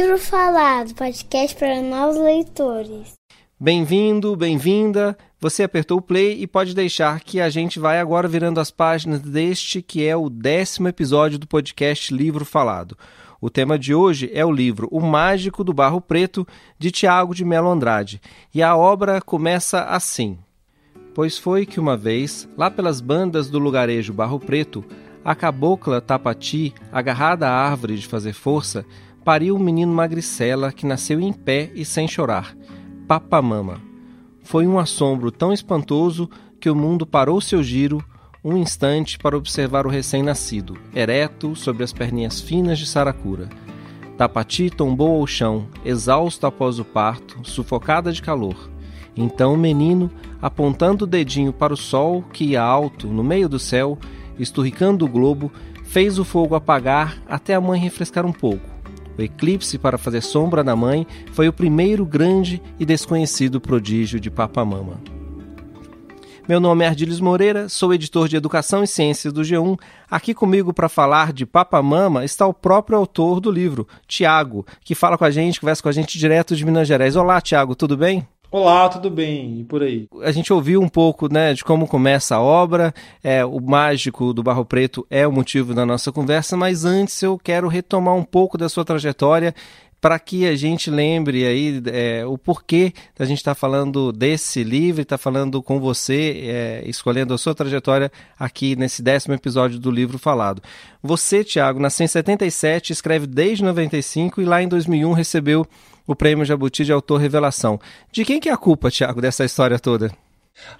Livro Falado, podcast para novos leitores. Bem-vindo, bem-vinda. Você apertou o play e pode deixar que a gente vai agora virando as páginas deste que é o décimo episódio do podcast Livro Falado. O tema de hoje é o livro O Mágico do Barro Preto, de Tiago de Melo Andrade. E a obra começa assim. Pois foi que uma vez, lá pelas bandas do lugarejo Barro Preto, a cabocla Tapati, agarrada à árvore de fazer força, pariu um menino magricela que nasceu em pé e sem chorar, Papamama. Foi um assombro tão espantoso que o mundo parou seu giro um instante para observar o recém-nascido, ereto sobre as perninhas finas de saracura. Tapati tombou ao chão, exausto após o parto, sufocada de calor. Então o menino, apontando o dedinho para o sol que ia alto no meio do céu, esturricando o globo, fez o fogo apagar até a mãe refrescar um pouco. O eclipse para fazer sombra na mãe foi o primeiro grande e desconhecido prodígio de Papamama. Meu nome é Ardiles Moreira, sou editor de Educação e Ciências do G1. Aqui comigo para falar de Papamama está o próprio autor do livro, Tiago, que fala com a gente, conversa com a gente direto de Minas Gerais. Olá, Tiago, tudo bem? Olá, tudo bem? E por aí? A gente ouviu um pouco né, de como começa a obra, é, o mágico do Barro Preto é o motivo da nossa conversa, mas antes eu quero retomar um pouco da sua trajetória para que a gente lembre aí é, o porquê da gente estar tá falando desse livro, estar tá falando com você, é, escolhendo a sua trajetória aqui nesse décimo episódio do livro falado. Você, Tiago, nasceu em 77, escreve desde 95 e lá em 2001 recebeu o prêmio Jabuti de Autor Revelação. De quem que é a culpa, Tiago, dessa história toda?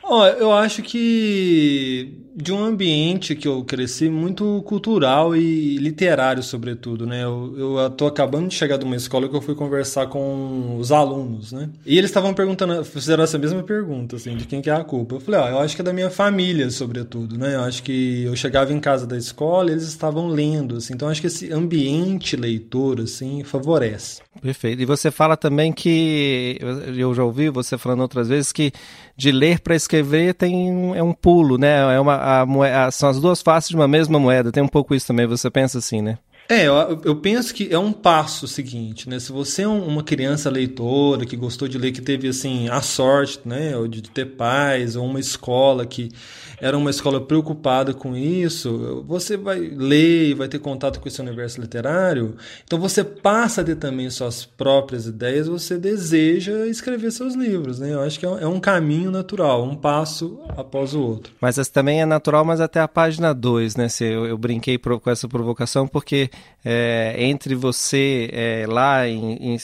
Oh, eu acho que de um ambiente que eu cresci muito cultural e literário, sobretudo, né? Eu, estou acabando de chegar de uma escola que eu fui conversar com os alunos, né? E eles estavam perguntando, fizeram essa mesma pergunta, assim, de quem que é a culpa. Eu falei, ó, oh, eu acho que é da minha família, sobretudo, né? Eu acho que eu chegava em casa da escola e eles estavam lendo, assim. Então, acho que esse ambiente leitor, assim, favorece. Perfeito. E você fala também que, eu já ouvi você falando outras vezes, que de ler para escrever tem é um pulo, né? É uma, a, a, são as duas faces de uma mesma moeda. Tem um pouco isso também, você pensa assim, né? É, eu, eu, penso que é um passo seguinte, né? Se você é uma criança leitora que gostou de ler, que teve assim a sorte, né, ou de ter pais, ou uma escola que era uma escola preocupada com isso, você vai ler vai ter contato com esse universo literário. Então você passa a ter também suas próprias ideias, você deseja escrever seus livros, né? Eu acho que é um é caminho natural, um passo após o outro. Mas também é natural, mas até a página 2, né? Se eu, eu brinquei com essa provocação porque é, entre você é, lá, em, em,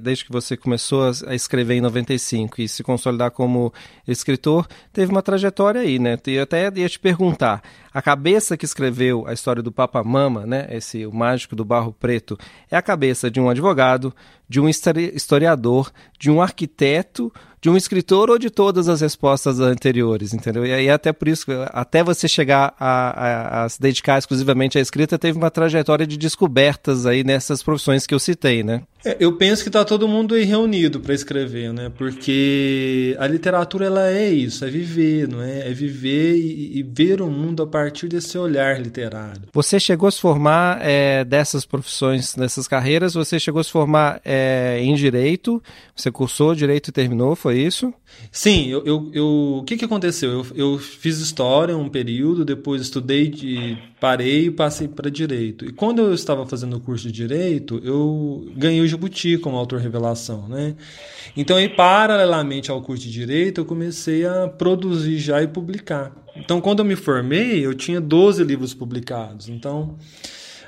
desde que você começou a escrever em 95 e se consolidar como escritor, teve uma trajetória aí, né? Eu até ia te perguntar, a cabeça que escreveu a história do Papa Mama, né, esse o mágico do barro preto, é a cabeça de um advogado, de um historiador, de um arquiteto, de um escritor ou de todas as respostas anteriores, entendeu? E aí até por isso, até você chegar a, a, a, se dedicar exclusivamente à escrita, teve uma trajetória de descobertas aí nessas profissões que eu citei, né? É, eu penso que está todo mundo aí reunido para escrever, né? Porque a literatura ela é isso, é viver, não é? É viver e, e ver o mundo a partir desse olhar literário. Você chegou a se formar é, dessas profissões, dessas carreiras, você chegou a se formar é, em direito, você cursou direito e terminou, foi isso? Sim, eu, eu, eu o que, que aconteceu? Eu, eu fiz história um período, depois estudei, de, parei e passei para direito. E quando eu estava fazendo o curso de direito, eu ganhei o Jabuti como autor revelação, né? Então, aí, paralelamente ao curso de direito, eu comecei a produzir já e publicar. Então, quando eu me formei, eu tinha 12 livros publicados. Então,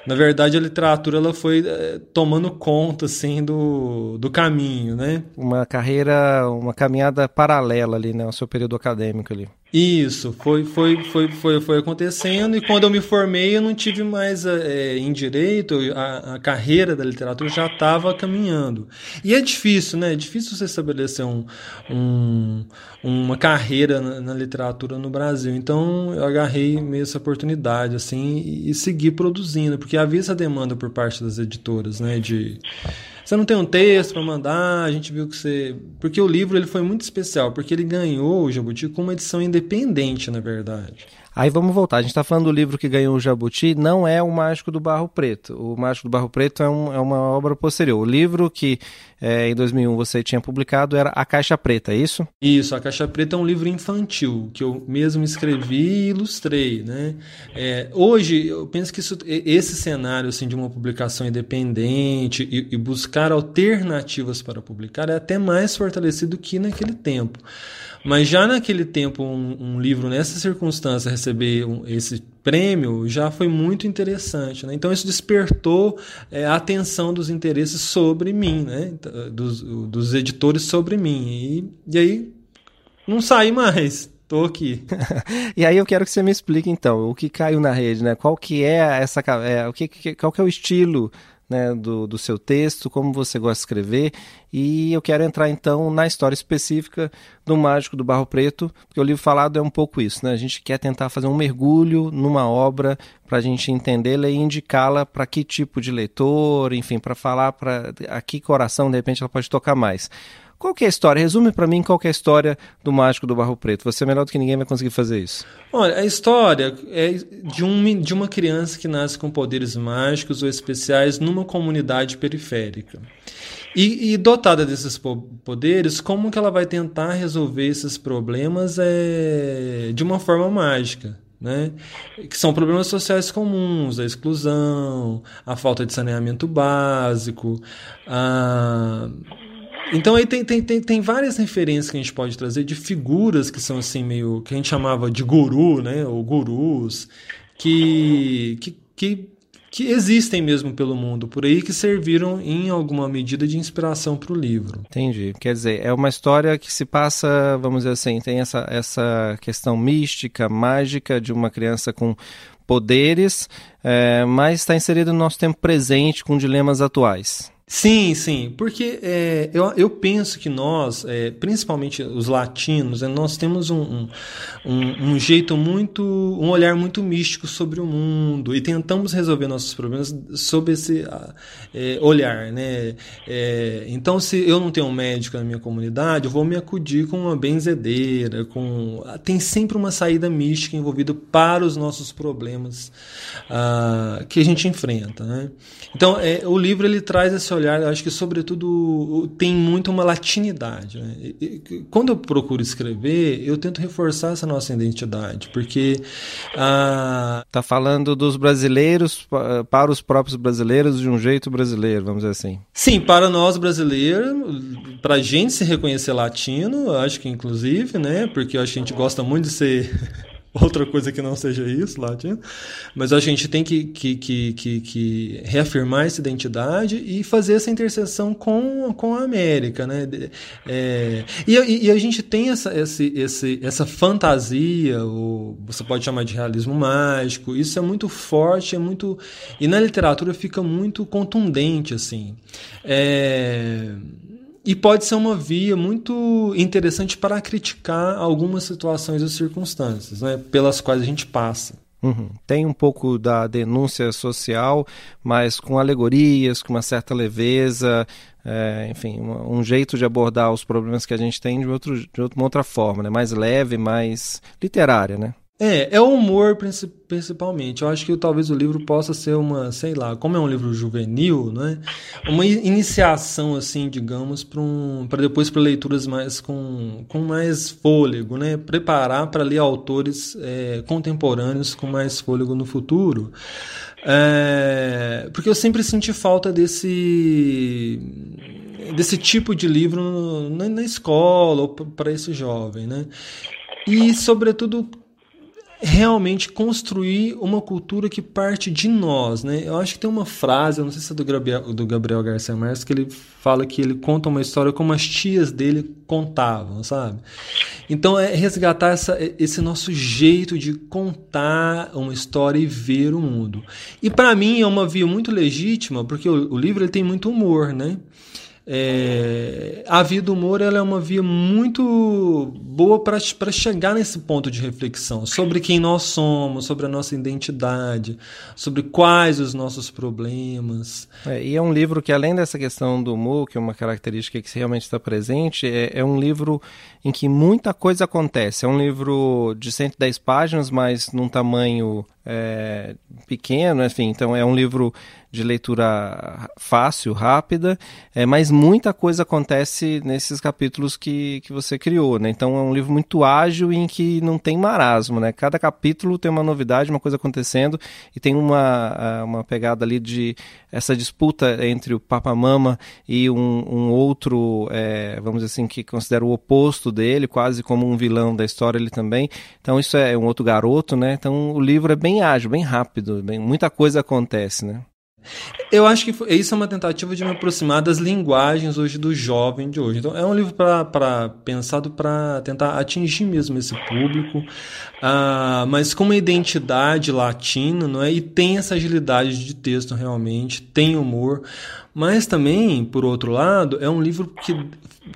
na verdade, a literatura ela foi é, tomando conta assim do, do caminho, né? Uma carreira, uma caminhada paralela ali, né, ao seu período acadêmico ali. Isso, foi, foi, foi, foi, foi acontecendo e quando eu me formei eu não tive mais é, em direito, a, a, carreira da literatura já estava caminhando. E é difícil, né? É difícil você estabelecer um, um, uma carreira na, na, literatura no Brasil. Então eu agarrei meio essa oportunidade assim e, e segui produzindo, porque havia essa demanda por parte das editoras, né? De você não tem um texto para mandar, a gente viu que você. Porque o livro ele foi muito especial, porque ele ganhou o Jabuti com uma edição independente, na verdade. Aí vamos voltar. A gente está falando do livro que ganhou o Jabuti, não é o Mágico do Barro Preto. O Mágico do Barro Preto é, um, é uma obra posterior. O livro que é, em 2001 você tinha publicado era A Caixa Preta, é isso? Isso, A Caixa Preta é um livro infantil que eu mesmo escrevi e ilustrei. Né? É, hoje, eu penso que isso, esse cenário assim, de uma publicação independente e, e buscar alternativas para publicar é até mais fortalecido que naquele tempo. Mas já naquele tempo, um, um livro nessa circunstância receber um, esse prêmio já foi muito interessante. Né? Então, isso despertou é, a atenção dos interesses sobre mim, né? dos, dos editores sobre mim. E, e aí, não saí mais. Tô aqui. e aí eu quero que você me explique então o que caiu na rede, né? Qual que é essa, é, o que, qual que é o estilo né, do, do seu texto, como você gosta de escrever. E eu quero entrar então na história específica do Mágico do Barro Preto, porque o livro falado é um pouco isso. Né? A gente quer tentar fazer um mergulho numa obra para a gente entendê-la e indicá-la para que tipo de leitor, enfim, para falar para a que coração de repente ela pode tocar mais. Qual que é a história? Resume para mim qual que é a história do Mágico do Barro Preto. Você é melhor do que ninguém vai conseguir fazer isso. Olha, a história é de, um, de uma criança que nasce com poderes mágicos ou especiais numa comunidade periférica. E, e, dotada desses poderes, como que ela vai tentar resolver esses problemas é, de uma forma mágica? Né? que são problemas sociais comuns, a exclusão, a falta de saneamento básico, a então aí tem, tem, tem, tem várias referências que a gente pode trazer de figuras que são assim meio que a gente chamava de guru, né, ou gurus, que, que, que, que existem mesmo pelo mundo por aí que serviram em alguma medida de inspiração para o livro. Entendi. Quer dizer, é uma história que se passa, vamos dizer assim, tem essa, essa questão mística, mágica de uma criança com poderes, é, mas está inserido no nosso tempo presente com dilemas atuais. Sim, sim, porque é, eu, eu penso que nós, é, principalmente os latinos, é, nós temos um, um, um, jeito muito, um olhar muito místico sobre o mundo e tentamos resolver nossos problemas sob esse é, olhar, né? É, então, se eu não tenho um médico na minha comunidade, eu vou me acudir com uma benzedeira, com tem sempre uma saída mística envolvida para os nossos problemas uh, que a gente enfrenta, né? Então, é, o livro ele traz esse olhar, eu acho que sobretudo tem muito uma latinidade. Né? Quando eu procuro escrever, eu tento reforçar essa nossa identidade, porque ah, tá falando dos brasileiros para os próprios brasileiros de um jeito brasileiro, vamos dizer assim. Sim, para nós brasileiros, para a gente se reconhecer latino, acho que inclusive, né? Porque a gente gosta muito de ser outra coisa que não seja isso, latino. Mas a gente tem que, que, que, que, que reafirmar essa identidade e fazer essa interseção com, com a América, né? É, e, e, a gente tem essa, esse, esse, essa fantasia, ou você pode chamar de realismo mágico, isso é muito forte, é muito... E na literatura fica muito contundente, assim. É... E pode ser uma via muito interessante para criticar algumas situações ou circunstâncias né, pelas quais a gente passa. Uhum. Tem um pouco da denúncia social, mas com alegorias, com uma certa leveza, é, enfim, um, um, jeito de abordar os problemas que a gente tem de, outro, de outra forma, né? mais leve, mais literária, né? É, é o humor principalmente. Eu acho que talvez o livro possa ser uma, sei lá, como é um livro juvenil, né? Uma iniciação assim, digamos, para um, para depois para leituras mais com, com mais fôlego, né? Preparar para ler autores é, contemporâneos com mais fôlego no futuro. É, porque eu sempre senti falta desse desse tipo de livro na, na escola ou para esse jovem, né? E sobretudo realmente construir uma cultura que parte de nós, né? Eu acho que tem uma frase, eu não sei se é do Gabriel, do Gabriel Garcia Marques, que ele fala que ele conta uma história como as tias dele contavam, sabe? Então é resgatar essa, esse nosso jeito de contar uma história e ver o mundo. E para mim é uma via muito legítima, porque o, o livro ele tem muito humor, né? É, a via do humor ela é uma via muito boa para chegar nesse ponto de reflexão sobre quem nós somos, sobre a nossa identidade, sobre quais os nossos problemas. É, e é um livro que, além dessa questão do humor, que é uma característica que realmente está presente, é, é um livro em que muita coisa acontece. É um livro de 110 páginas, mas num tamanho é, pequeno, enfim, então é um livro de leitura fácil, rápida, é, mas muita coisa acontece nesses capítulos que, que você criou, né? Então é um livro muito ágil em que não tem marasmo, né? Cada capítulo tem uma novidade, uma coisa acontecendo e tem uma, uma pegada ali de essa disputa entre o Papa Mama e um, um outro, é, vamos dizer assim, que considera o oposto dele, quase como um vilão da história ele também. Então isso é um outro garoto, né? Então o livro é bem ágil, bem rápido, bem, muita coisa acontece, né? Eu acho que isso é uma tentativa de me aproximar das linguagens hoje do jovem de hoje. Então, é um livro para pensado para tentar atingir mesmo esse público, uh, mas com uma identidade latina, não é? E tem essa agilidade de texto realmente, tem humor, mas também, por outro lado, é um livro que,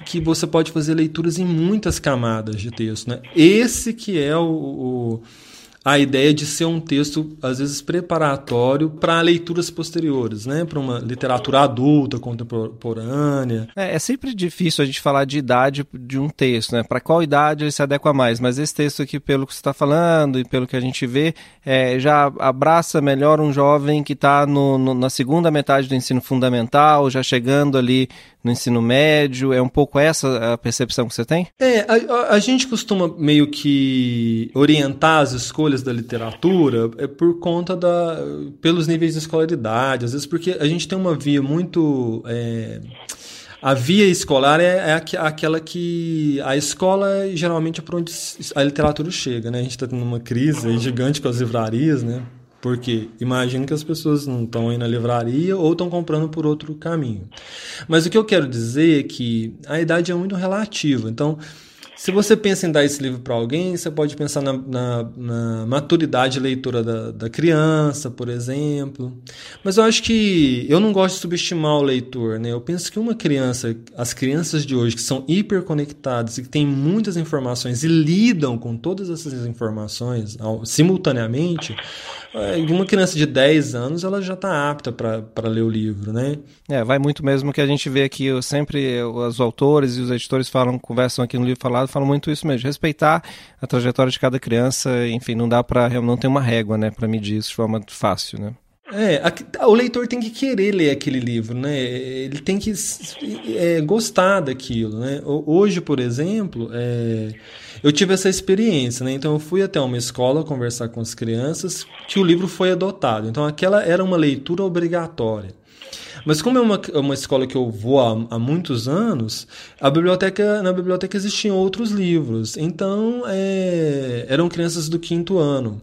que você pode fazer leituras em muitas camadas de texto, né? Esse que é o, o a ideia de ser um texto, às vezes, preparatório para leituras posteriores, né? para uma literatura adulta, contemporânea. É, é, sempre difícil a gente falar de idade de um texto, né? para qual idade ele se adequa mais, mas esse texto aqui, pelo que você está falando e pelo que a gente vê, é, já abraça melhor um jovem que está na segunda metade do ensino fundamental, já chegando ali no ensino médio? É um pouco essa a percepção que você tem? É, a, a, gente costuma meio que orientar as escolhas da literatura é por conta da. pelos níveis de escolaridade, às vezes porque a gente tem uma via muito. É, a via escolar é, é, aquela que a escola geralmente é para onde a literatura chega, né? A gente está tendo uma crise gigante com as livrarias, né? Porque imagino que as pessoas não estão indo na livraria ou estão comprando por outro caminho. Mas o que eu quero dizer é que a idade é muito relativa. Então, se você pensa em dar esse livro para alguém, você pode pensar na, na, na maturidade leitora da, da, criança, por exemplo. Mas eu acho que eu não gosto de subestimar o leitor. Né? Eu penso que uma criança, as crianças de hoje que são hiperconectadas e que têm muitas informações e lidam com todas essas informações simultaneamente, é, uma criança de 10 anos ela já está apta para ler o livro, né? É, vai muito mesmo que a gente vê aqui, eu sempre os autores e os editores falam, conversam aqui no livro falado, falam muito isso mesmo, respeitar a trajetória de cada criança, enfim, não dá para não tem uma régua, né, para medir isso de forma fácil, né? É, a, o leitor tem que querer ler aquele livro, né? Ele tem que é, gostar daquilo, né? Hoje, por exemplo, é, eu tive essa experiência, né? Então eu fui até uma escola conversar com as crianças que o livro foi adotado. Então aquela era uma leitura obrigatória. Mas como é uma, uma escola que eu vou há, há muitos anos, a biblioteca na biblioteca existiam outros livros. Então é, eram crianças do quinto ano.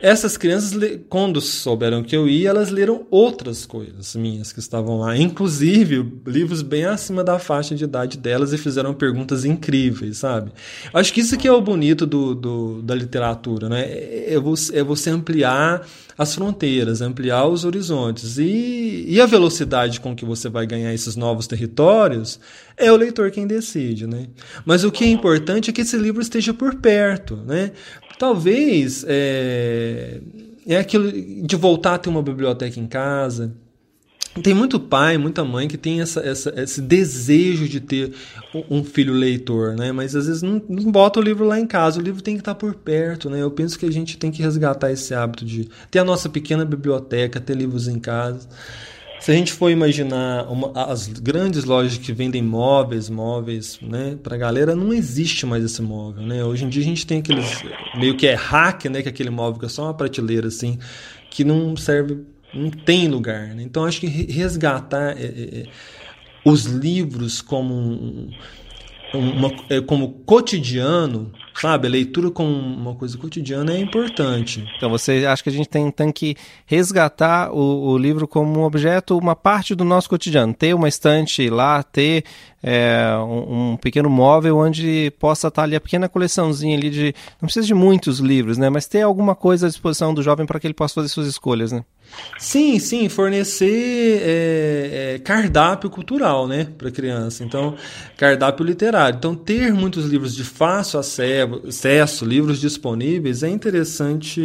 Essas crianças, quando souberam que eu ia, elas leram outras coisas minhas que estavam lá, inclusive livros bem acima da faixa de idade delas e fizeram perguntas incríveis, sabe? Acho que isso que é o bonito do, do da literatura, né? É, é você, é você ampliar as fronteiras, ampliar os horizontes. E, e a velocidade com que você vai ganhar esses novos territórios é o leitor quem decide, né? Mas o que é importante é que esse livro esteja por perto, né? Talvez é, é aquilo de voltar a ter uma biblioteca em casa. Tem muito pai, muita mãe que tem essa, essa, esse desejo de ter um filho leitor, né? Mas às vezes não, não bota o livro lá em casa, o livro tem que estar por perto, né? Eu penso que a gente tem que resgatar esse hábito de ter a nossa pequena biblioteca, ter livros em casa. Se a gente for imaginar uma, as grandes lojas que vendem móveis, móveis, né, para galera, não existe mais esse móvel, né? Hoje em dia a gente tem aqueles meio que é hack, né, que é aquele móvel que é só uma prateleira assim, que não serve, não tem lugar, né? Então acho que resgatar é, é, é os livros como um, uma, é, como cotidiano, sabe? A leitura como uma coisa cotidiana é importante. Então você acha que a gente tem, tem que resgatar o, o, livro como um objeto, uma parte do nosso cotidiano. Ter uma estante lá, ter é, um, um, pequeno móvel onde possa estar ali a pequena coleçãozinha ali de. Não precisa de muitos livros, né? Mas ter alguma coisa à disposição do jovem para que ele possa fazer suas escolhas, né? Sim, sim, fornecer é, é, cardápio cultural, né, para criança. Então, cardápio literário. Então, ter muitos livros de fácil acesso, livros disponíveis, é interessante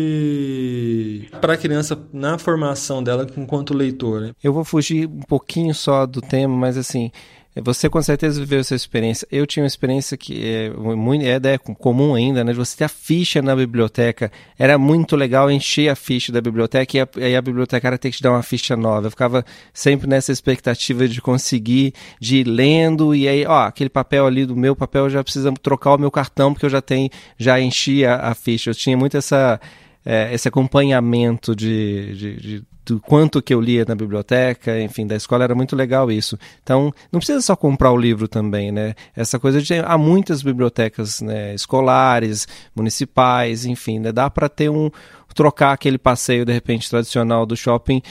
para a criança na formação dela enquanto leitora. Eu vou fugir um pouquinho só do tema, mas assim, você com certeza viveu essa experiência. Eu tinha uma experiência que é, muito, é, é comum ainda, né? De você ter a ficha na biblioteca. Era muito legal encher a ficha da biblioteca e a, e a bibliotecária ter que te dar uma ficha nova. Eu ficava sempre nessa expectativa de conseguir, de ir lendo, e aí, ó, aquele papel ali do meu papel já precisa trocar o meu cartão, porque eu já tenho, já enchi a, a ficha. Eu tinha muito essa. É, esse acompanhamento de, de, de do quanto que eu lia na biblioteca, enfim, da escola era muito legal isso. Então, não precisa só comprar o livro também, né? Essa coisa de há muitas bibliotecas né, escolares, municipais, enfim, né? dá para ter um trocar aquele passeio de repente tradicional do shopping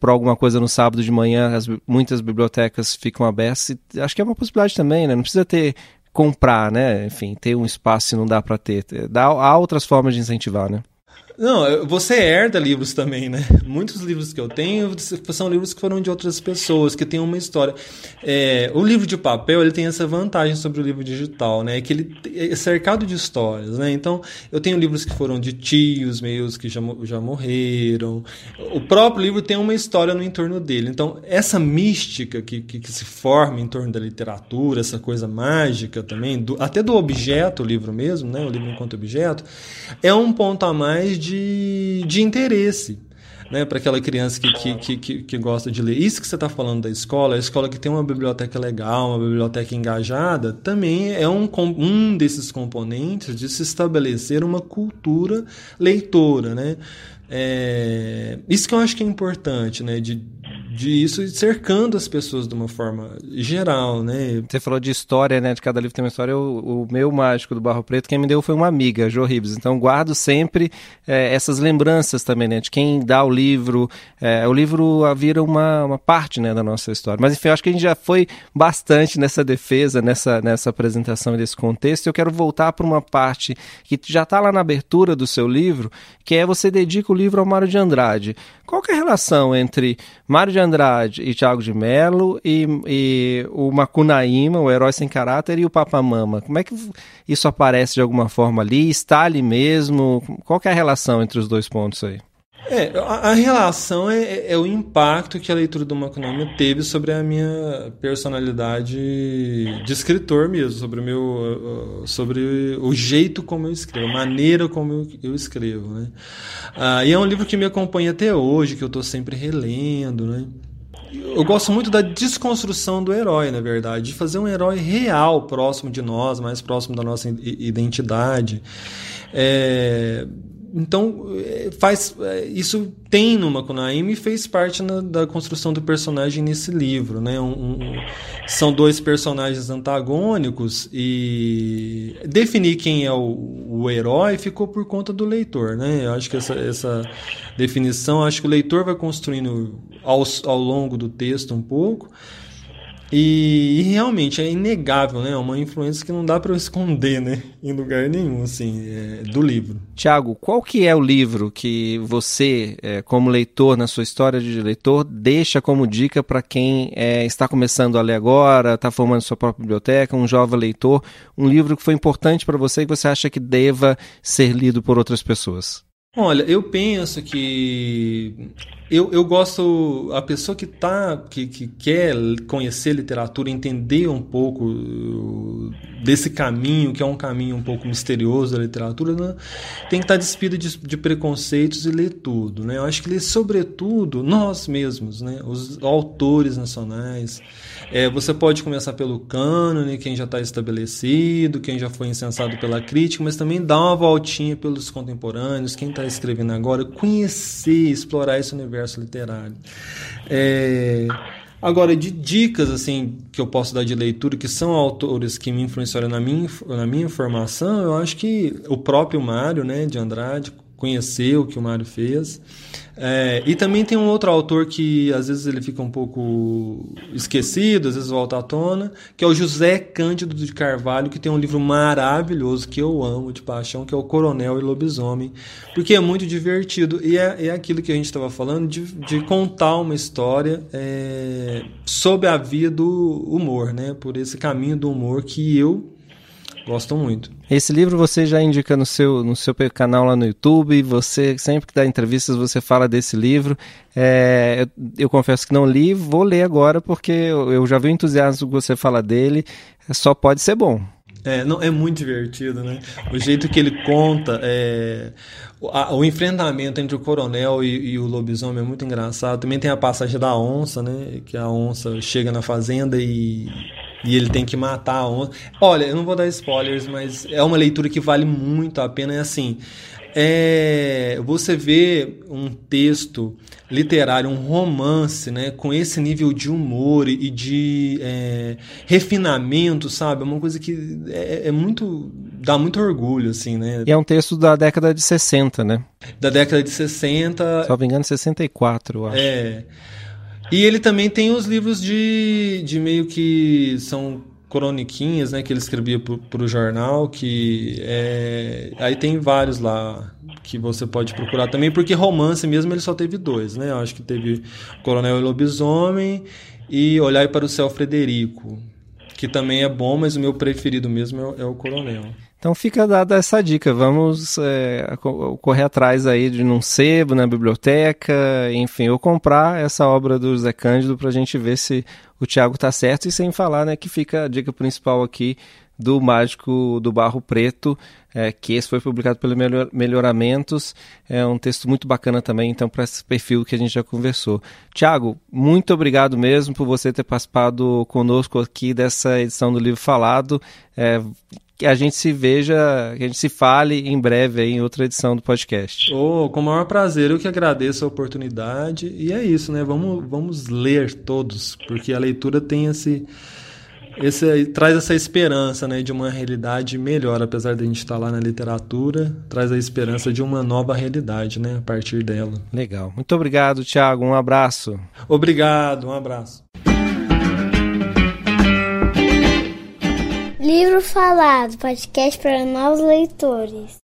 para alguma coisa no sábado de manhã. As, muitas bibliotecas ficam abertas. E acho que é uma possibilidade também, né? Não precisa ter comprar, né? Enfim, ter um espaço se não dá para ter. Dá, há outras formas de incentivar, né? Não, você herda livros também, né? Muitos livros que eu tenho são livros que foram de outras pessoas, que têm uma história. É, o livro de papel ele tem essa vantagem sobre o livro digital, né? Que ele é cercado de histórias, né? Então, eu tenho livros que foram de tios meus que já, já morreram. O próprio livro tem uma história no entorno dele. Então, essa mística que, que, que se forma em torno da literatura, essa coisa mágica também, do, até do objeto, o livro mesmo, né? O livro enquanto objeto, é um ponto a mais de, de interesse. Né, para aquela criança que, que, que, que, gosta de ler. Isso que você está falando da escola, a escola que tem uma biblioteca legal, uma biblioteca engajada, também é um, um desses componentes de se estabelecer uma cultura leitora. Né? É, isso que eu acho que é importante, né? de, de isso cercando as pessoas de uma forma geral, né? Você falou de história, né? De cada livro tem uma história. O, o meu mágico do Barro Preto, quem me deu foi uma amiga, Jo Ribes. Então guardo sempre é, essas lembranças também, né? De quem dá o livro. É, o livro vira uma, uma parte, né? Da nossa história. Mas enfim, acho que a gente já foi bastante nessa defesa, nessa, nessa apresentação desse contexto. Eu quero voltar para uma parte que já está lá na abertura do seu livro, que é você dedica o livro ao Mário de Andrade. Qual é a relação entre Mário de Andrade e Tiago de Mello e, e, o Macunaíma, o herói sem caráter, e o Papamama? Como é que isso aparece de alguma forma ali? Está ali mesmo? Qual é a relação entre os dois pontos aí? É, a, a relação é, é, é, o impacto que a leitura do Macunaíma teve sobre a minha personalidade de escritor mesmo, sobre o meu, sobre o jeito como eu escrevo, a maneira como eu, eu escrevo, né? Ah, e é um livro que me acompanha até hoje, que eu estou sempre relendo, né? eu gosto muito da desconstrução do herói, na verdade, de fazer um herói real, próximo de nós, mais próximo da nossa identidade. É, então, é, faz, é, isso tem no Makunaíma e fez parte na, da construção do personagem nesse livro. Né? Um, um, são dois personagens antagônicos e definir quem é o, o, herói ficou por conta do leitor. Né? Eu acho que essa, essa definição, acho que o leitor vai construindo ao, ao longo do texto um pouco. E, e, realmente é inegável, né? É uma influência que não dá para esconder, né? Em lugar nenhum, assim, é, do livro. Tiago, qual que é o livro que você, é, como leitor, na sua história de leitor, deixa como dica para quem é, está começando a ler agora, está formando sua própria biblioteca, um jovem leitor, um livro que foi importante para você e que você acha que deva ser lido por outras pessoas? Olha, eu penso que eu, eu gosto a pessoa que tá que, que quer conhecer literatura, entender um pouco uh, desse caminho que é um caminho um pouco misterioso da literatura, né? tem que estar tá despido de, de, preconceitos e ler tudo, né? Eu acho que ler sobretudo nós mesmos, né? Os autores nacionais. É, você pode começar pelo cânone, quem já está estabelecido, quem já foi incensado pela crítica, mas também dar uma voltinha pelos contemporâneos, quem está escrevendo agora, conhecer, explorar esse universo literário. É, agora, de dicas assim que eu posso dar de leitura, que são autores que me influenciaram na minha, na minha formação, eu acho que o próprio Mário né, de Andrade, conhecer o que o Mário fez. É, e também tem um outro autor que às vezes ele fica um pouco esquecido, às vezes volta à tona, que é o José Cândido de Carvalho, que tem um livro maravilhoso que eu amo de paixão, que é o Coronel e Lobisomem, porque é muito divertido e é, é aquilo que a gente estava falando de, de, contar uma história é, sob a via do humor, né? Por esse caminho do humor que eu Gosto muito. Esse livro você já indica no seu, no seu canal lá no YouTube. Você sempre que dá entrevistas você fala desse livro. É, eu, eu, confesso que não li, vou ler agora porque eu, eu já vi o entusiasmo que você fala dele. Só pode ser bom. É, não, é muito divertido, né? O jeito que ele conta, é, o, a, o enfrentamento entre o coronel e, e, o lobisomem é muito engraçado. Também tem a passagem da onça, né? Que a onça chega na fazenda e e ele tem que matar a onça. Olha, eu não vou dar spoilers, mas é uma leitura que vale muito a pena. É assim, é, você vê um texto literário, um romance, né, com esse nível de humor e de é, refinamento, sabe? É uma coisa que é, é, muito dá muito orgulho, assim, né? E é um texto da década de 60, né? Da década de 60. Se não me engano, 64, eu acho. É. E ele também tem os livros de, de meio que são croniquinhas, né, que ele escrevia para o jornal, que é... aí tem vários lá que você pode procurar também, porque romance mesmo ele só teve dois, né? Eu acho que teve Coronel e Lobisomem e Olhar para o Céu Frederico, que também é bom, mas o meu preferido mesmo é, é o Coronel. Então fica dada essa dica, vamos é, correr atrás aí de um sebo na biblioteca, enfim, ou comprar essa obra do José Cândido para a gente ver se o Tiago está certo e sem falar, né, que fica a dica principal aqui do Mágico do Barro Preto, é, que esse foi publicado pelo Melhoramentos, é um texto muito bacana também, então para esse perfil que a gente já conversou. Tiago, muito obrigado mesmo por você ter participado conosco aqui dessa edição do Livro Falado. É, que a gente se veja, que a gente se fale em breve em outra edição do podcast. Oh, com o maior prazer, eu que agradeço a oportunidade. E é isso, né? Vamos, vamos ler todos, porque a leitura tem esse, esse traz essa esperança, né, de uma realidade melhor, apesar de a gente estar lá na literatura, traz a esperança de uma nova realidade, né, a partir dela. Legal. Muito obrigado, Tiago. Um abraço. Obrigado, um abraço. Livro Falado, podcast para novos leitores.